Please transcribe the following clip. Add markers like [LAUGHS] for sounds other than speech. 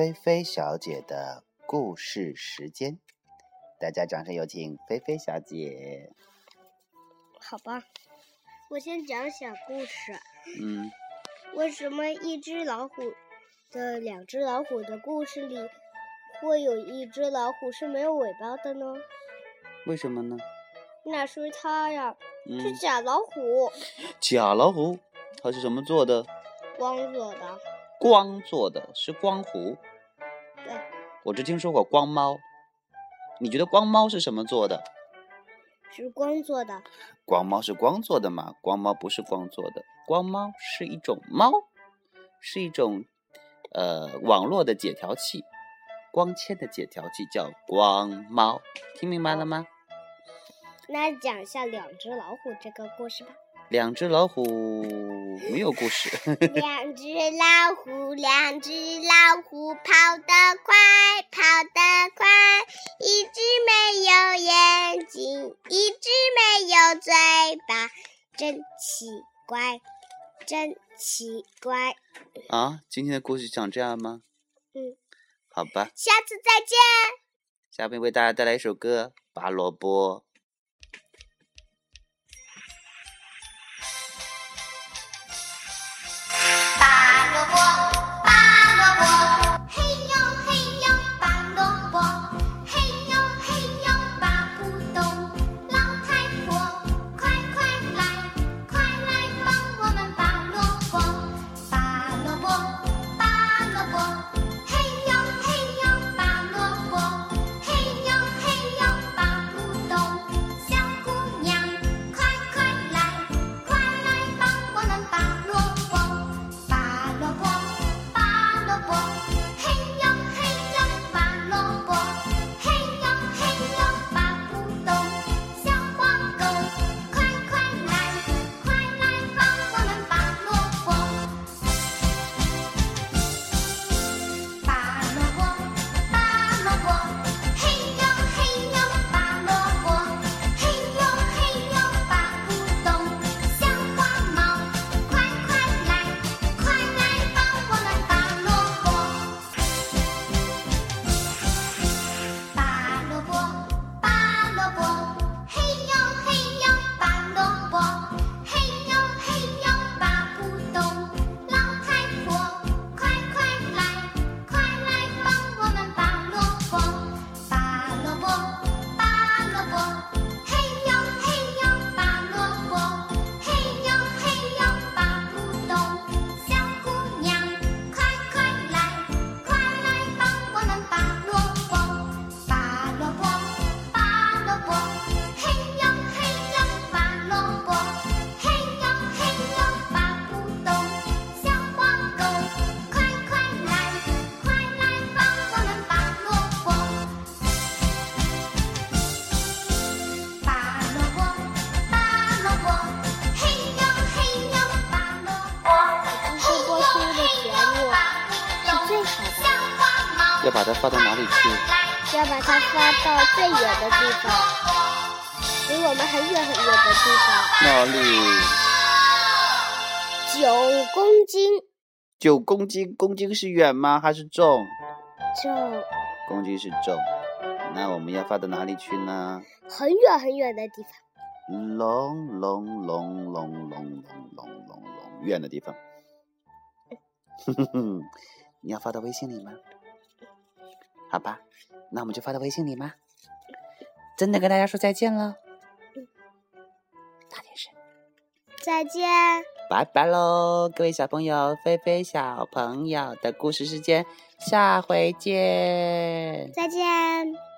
菲菲小姐的故事时间，大家掌声有请菲菲小姐。好吧，我先讲小故事。嗯，为什么一只老虎的两只老虎的故事里会有一只老虎是没有尾巴的呢？为什么呢？那是它呀，是嗯，假老虎，假老虎，它是什么做的？光做的。光做的，是光虎。对，我只听说过光猫，你觉得光猫是什么做的？是光做的。光猫是光做的吗？光猫不是光做的，光猫是一种猫，是一种呃网络的解调器，光纤的解调器叫光猫，听明白了吗？那讲一下两只老虎这个故事吧。两只老虎没有故事，[LAUGHS] [LAUGHS] 两只老虎，两只老虎跑得快，跑得快。一只没有眼睛，一只没有嘴巴，真奇怪，真奇怪。啊，今天的故事讲这样吗？嗯，好吧，下次再见。下面为大家带来一首歌《拔萝卜》。要把它发到哪里去？要把它发到最远的地方，离我们很远很远的地方。哪里？九公斤九公斤，公斤是远吗？还是重？重，公斤是重。那我们要发到哪里去呢？很远很远的地方。隆隆隆隆隆隆隆隆隆，远的地方。哼哼哼，你要发到微信里吗？好吧，那我们就发到微信里吗？真的跟大家说再见了，大点声，再见。拜拜喽，各位小朋友，菲菲小朋友的故事时间，下回见。再见。